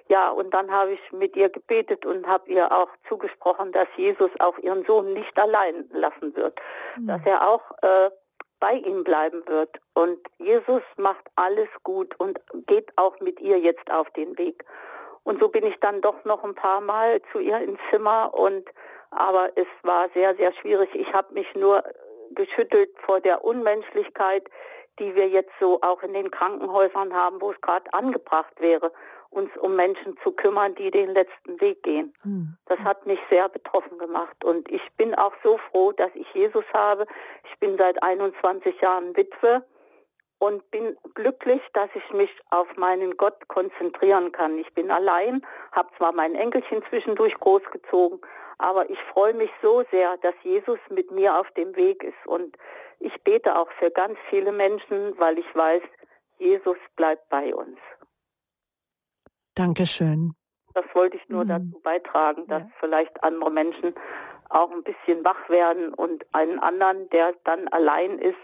Ja, und dann habe ich mit ihr gebetet und habe ihr auch zugesprochen, dass Jesus auch ihren Sohn nicht allein lassen wird, mhm. dass er auch äh, bei ihm bleiben wird. Und Jesus macht alles gut und geht auch mit ihr jetzt auf den Weg. Und so bin ich dann doch noch ein paar Mal zu ihr ins Zimmer und aber es war sehr, sehr schwierig. Ich habe mich nur geschüttelt vor der Unmenschlichkeit, die wir jetzt so auch in den Krankenhäusern haben, wo es gerade angebracht wäre uns um Menschen zu kümmern, die den letzten Weg gehen. Mhm. Das hat mich sehr betroffen gemacht. Und ich bin auch so froh, dass ich Jesus habe. Ich bin seit 21 Jahren Witwe und bin glücklich, dass ich mich auf meinen Gott konzentrieren kann. Ich bin allein, habe zwar mein Enkelchen zwischendurch großgezogen, aber ich freue mich so sehr, dass Jesus mit mir auf dem Weg ist. Und ich bete auch für ganz viele Menschen, weil ich weiß, Jesus bleibt bei uns. Dankeschön. Das wollte ich nur mhm. dazu beitragen, dass ja. vielleicht andere Menschen auch ein bisschen wach werden und einen anderen, der dann allein ist,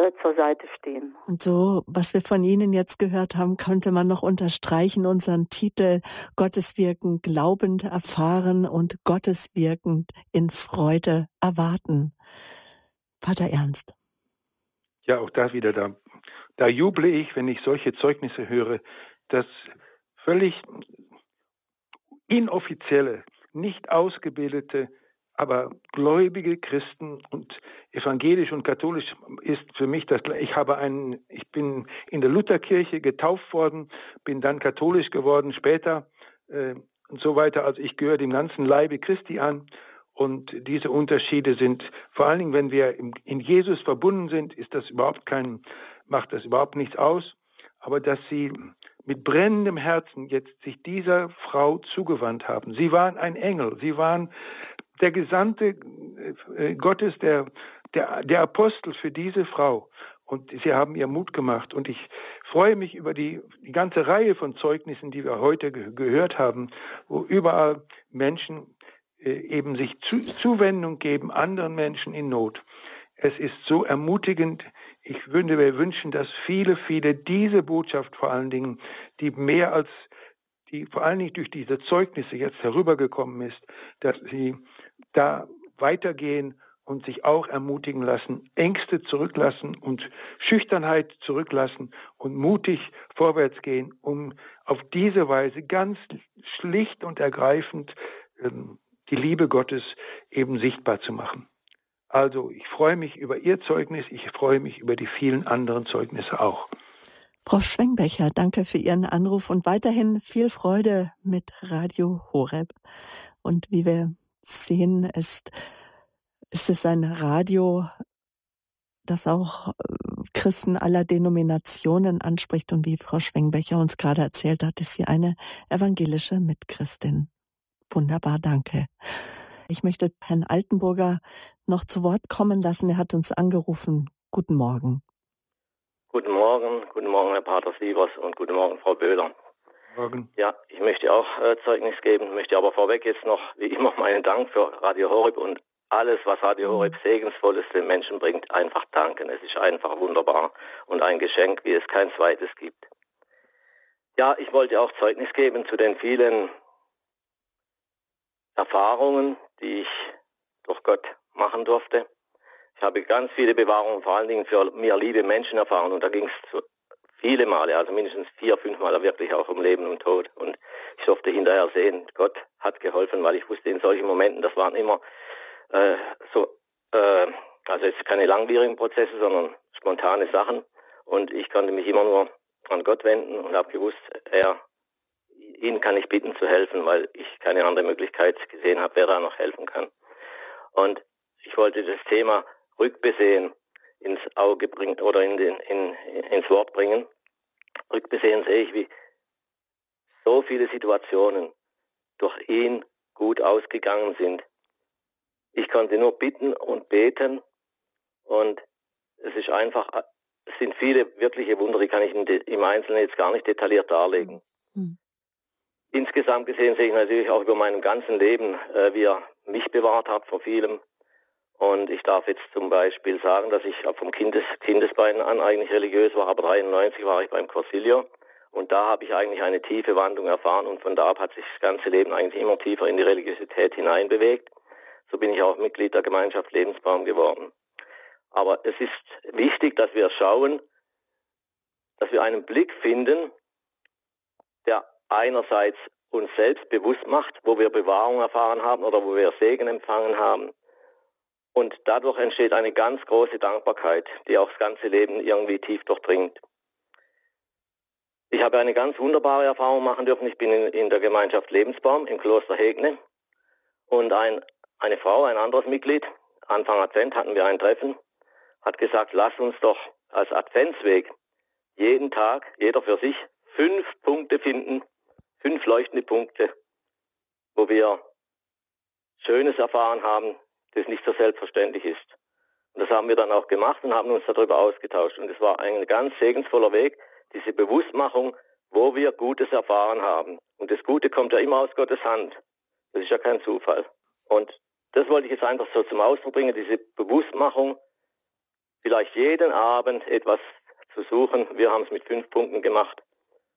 äh, zur Seite stehen. Und so, was wir von Ihnen jetzt gehört haben, könnte man noch unterstreichen unseren Titel Gottes Wirken glaubend erfahren und Gottes Wirken in Freude erwarten. Pater Ernst. Ja, auch da wieder da. Da juble ich, wenn ich solche Zeugnisse höre, dass völlig inoffizielle, nicht ausgebildete aber gläubige Christen und evangelisch und katholisch ist für mich das ich habe einen ich bin in der Lutherkirche getauft worden, bin dann katholisch geworden später äh, und so weiter, also ich gehöre dem ganzen Leibe Christi an. Und diese Unterschiede sind vor allen Dingen, wenn wir in Jesus verbunden sind, ist das überhaupt kein macht das überhaupt nichts aus, aber dass sie mit brennendem Herzen jetzt sich dieser Frau zugewandt haben. Sie waren ein Engel, sie waren der Gesandte äh, Gottes, der, der, der Apostel für diese Frau. Und sie haben ihr Mut gemacht. Und ich freue mich über die, die ganze Reihe von Zeugnissen, die wir heute ge gehört haben, wo überall Menschen äh, eben sich zu, Zuwendung geben anderen Menschen in Not. Es ist so ermutigend. Ich würde mir wünschen, dass viele, viele diese Botschaft vor allen Dingen, die mehr als die vor allen Dingen durch diese Zeugnisse jetzt herübergekommen ist, dass sie da weitergehen und sich auch ermutigen lassen, Ängste zurücklassen und Schüchternheit zurücklassen und mutig vorwärts gehen, um auf diese Weise ganz schlicht und ergreifend ähm, die Liebe Gottes eben sichtbar zu machen. Also ich freue mich über Ihr Zeugnis, ich freue mich über die vielen anderen Zeugnisse auch. Frau Schwengbecher, danke für Ihren Anruf und weiterhin viel Freude mit Radio Horeb. Und wie wir sehen, ist, ist es ein Radio, das auch äh, Christen aller Denominationen anspricht. Und wie Frau Schwengbecher uns gerade erzählt hat, ist sie eine evangelische Mitchristin. Wunderbar, danke. Ich möchte Herrn Altenburger noch zu Wort kommen lassen. Er hat uns angerufen. Guten Morgen. Guten Morgen, guten Morgen, Herr Pater Sievers und guten Morgen, Frau Böhler. Morgen. Ja, ich möchte auch äh, Zeugnis geben, möchte aber vorweg jetzt noch, wie immer, meinen Dank für Radio Horeb und alles, was Radio mhm. Horeb Segensvolles den Menschen bringt, einfach danken. Es ist einfach wunderbar und ein Geschenk, wie es kein zweites gibt. Ja, ich wollte auch Zeugnis geben zu den vielen Erfahrungen, die ich durch Gott machen durfte. Ich habe ganz viele Bewahrungen, vor allen Dingen für mir liebe Menschen erfahren und da ging es viele Male, also mindestens vier, fünf Mal wirklich auch um Leben und Tod. Und ich durfte hinterher sehen, Gott hat geholfen, weil ich wusste in solchen Momenten, das waren immer äh, so, äh, also jetzt keine langwierigen Prozesse, sondern spontane Sachen. Und ich konnte mich immer nur an Gott wenden und habe gewusst, er, ihn kann ich bitten zu helfen, weil ich keine andere Möglichkeit gesehen habe, wer da noch helfen kann. Und ich wollte das Thema Rückbesehen ins Auge bringen oder in den, in, ins Wort bringen. Rückbesehen sehe ich, wie so viele Situationen durch ihn gut ausgegangen sind. Ich konnte nur bitten und beten und es ist einfach, es sind viele wirkliche Wunder, die kann ich im Einzelnen jetzt gar nicht detailliert darlegen. Mhm. Insgesamt gesehen sehe ich natürlich auch über meinem ganzen Leben, äh, wie er mich bewahrt hat vor vielem, und ich darf jetzt zum Beispiel sagen, dass ich vom Kindes, Kindesbein an eigentlich religiös war, aber 93 war ich beim Corsilio. Und da habe ich eigentlich eine tiefe Wandlung erfahren und von da ab hat sich das ganze Leben eigentlich immer tiefer in die Religiosität hineinbewegt. So bin ich auch Mitglied der Gemeinschaft Lebensbaum geworden. Aber es ist wichtig, dass wir schauen, dass wir einen Blick finden, der einerseits uns selbst bewusst macht, wo wir Bewahrung erfahren haben oder wo wir Segen empfangen haben und dadurch entsteht eine ganz große Dankbarkeit, die auch das ganze Leben irgendwie tief durchdringt. Ich habe eine ganz wunderbare Erfahrung machen dürfen. Ich bin in, in der Gemeinschaft Lebensbaum im Kloster Hegne und ein, eine Frau, ein anderes Mitglied, Anfang Advent hatten wir ein Treffen, hat gesagt, lass uns doch als Adventsweg jeden Tag, jeder für sich, fünf Punkte finden, fünf leuchtende Punkte, wo wir Schönes erfahren haben, das nicht so selbstverständlich ist. Und das haben wir dann auch gemacht und haben uns darüber ausgetauscht. Und es war ein ganz segensvoller Weg, diese Bewusstmachung wo wir Gutes erfahren haben. Und das Gute kommt ja immer aus Gottes Hand. Das ist ja kein Zufall. Und das wollte ich jetzt einfach so zum Ausdruck bringen, diese Bewusstmachung, vielleicht jeden Abend etwas zu suchen. Wir haben es mit fünf Punkten gemacht,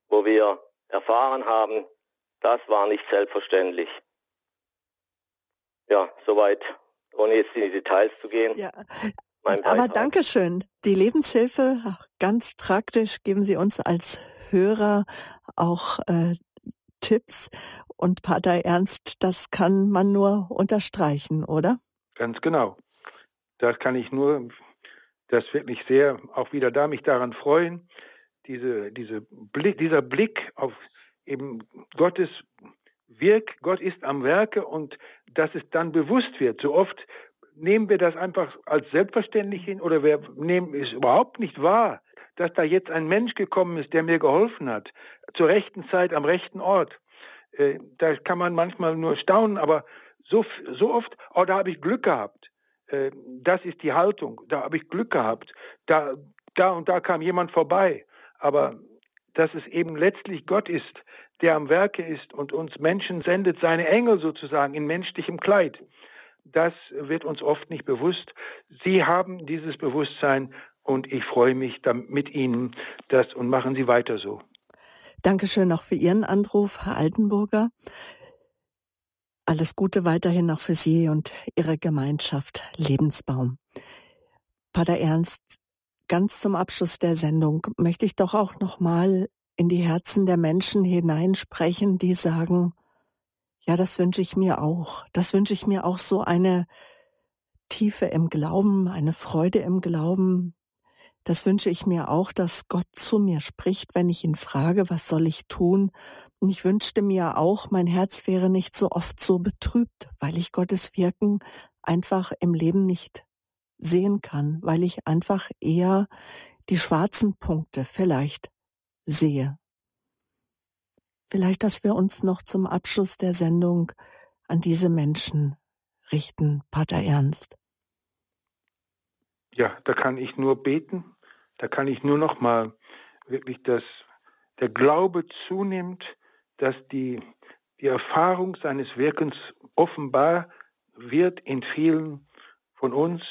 wo wir erfahren haben, das war nicht selbstverständlich. Ja, soweit, ohne jetzt in die Details zu gehen. Ja. Aber danke schön. Die Lebenshilfe, ganz praktisch, geben Sie uns als Hörer auch äh, Tipps. Und Pater Ernst, das kann man nur unterstreichen, oder? Ganz genau. Das kann ich nur, das wird mich sehr auch wieder da mich daran freuen, diese, diese Blick, dieser Blick auf eben Gottes Wirk, Gott ist am Werke und dass es dann bewusst wird. So oft nehmen wir das einfach als selbstverständlich hin oder wir nehmen es überhaupt nicht wahr, dass da jetzt ein Mensch gekommen ist, der mir geholfen hat, zur rechten Zeit am rechten Ort. Äh, da kann man manchmal nur staunen, aber so, so oft, oh, da habe ich Glück gehabt. Äh, das ist die Haltung. Da habe ich Glück gehabt. Da, da und da kam jemand vorbei. Aber dass es eben letztlich Gott ist, der am Werke ist und uns Menschen sendet, seine Engel sozusagen in menschlichem Kleid. Das wird uns oft nicht bewusst. Sie haben dieses Bewusstsein und ich freue mich mit Ihnen das und machen Sie weiter so. Dankeschön auch für Ihren Anruf, Herr Altenburger. Alles Gute weiterhin auch für Sie und Ihre Gemeinschaft Lebensbaum. Pater Ernst, ganz zum Abschluss der Sendung möchte ich doch auch noch mal in die Herzen der Menschen hineinsprechen, die sagen, ja, das wünsche ich mir auch. Das wünsche ich mir auch so eine Tiefe im Glauben, eine Freude im Glauben, das wünsche ich mir auch, dass Gott zu mir spricht, wenn ich ihn frage, was soll ich tun? Und ich wünschte mir auch, mein Herz wäre nicht so oft so betrübt, weil ich Gottes Wirken einfach im Leben nicht sehen kann, weil ich einfach eher die schwarzen Punkte vielleicht sehe. Vielleicht, dass wir uns noch zum Abschluss der Sendung an diese Menschen richten, Pater Ernst. Ja, da kann ich nur beten da kann ich nur noch mal wirklich, dass der Glaube zunimmt, dass die, die Erfahrung seines Wirkens offenbar wird in vielen von uns.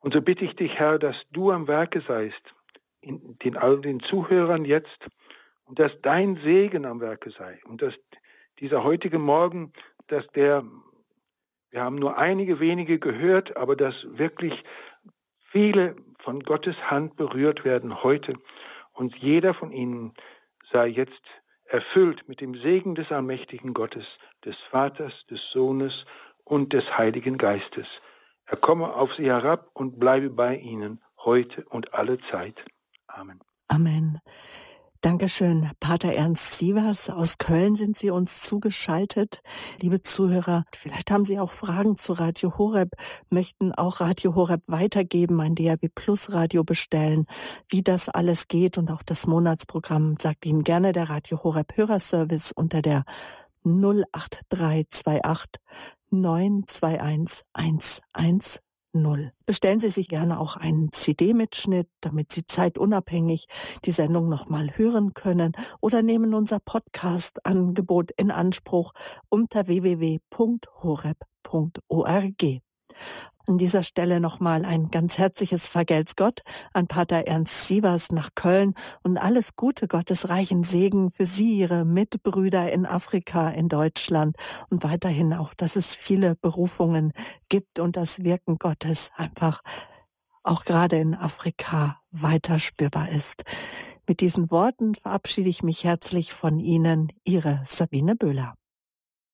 Und so bitte ich dich, Herr, dass du am Werke seist, in den all den Zuhörern jetzt, und dass dein Segen am Werke sei. Und dass dieser heutige Morgen, dass der, wir haben nur einige wenige gehört, aber dass wirklich viele von Gottes Hand berührt werden heute und jeder von ihnen sei jetzt erfüllt mit dem Segen des allmächtigen Gottes, des Vaters, des Sohnes und des Heiligen Geistes. Er komme auf sie herab und bleibe bei ihnen heute und alle Zeit. Amen. Amen. Dankeschön, Pater Ernst Sievers. Aus Köln sind Sie uns zugeschaltet. Liebe Zuhörer, vielleicht haben Sie auch Fragen zu Radio Horeb, möchten auch Radio Horeb weitergeben, ein DAB Plus Radio bestellen. Wie das alles geht und auch das Monatsprogramm sagt Ihnen gerne der Radio Horeb Hörerservice unter der 08328 921 110. Null. Bestellen Sie sich gerne auch einen CD-Mitschnitt, damit Sie zeitunabhängig die Sendung nochmal hören können oder nehmen unser Podcast-Angebot in Anspruch unter www.horeb.org. An dieser Stelle nochmal ein ganz herzliches Vergelt's Gott an Pater Ernst Sievers nach Köln und alles Gute, Gottes reichen Segen für Sie, Ihre Mitbrüder in Afrika, in Deutschland und weiterhin auch, dass es viele Berufungen gibt und das Wirken Gottes einfach auch gerade in Afrika weiter spürbar ist. Mit diesen Worten verabschiede ich mich herzlich von Ihnen, Ihre Sabine Böhler.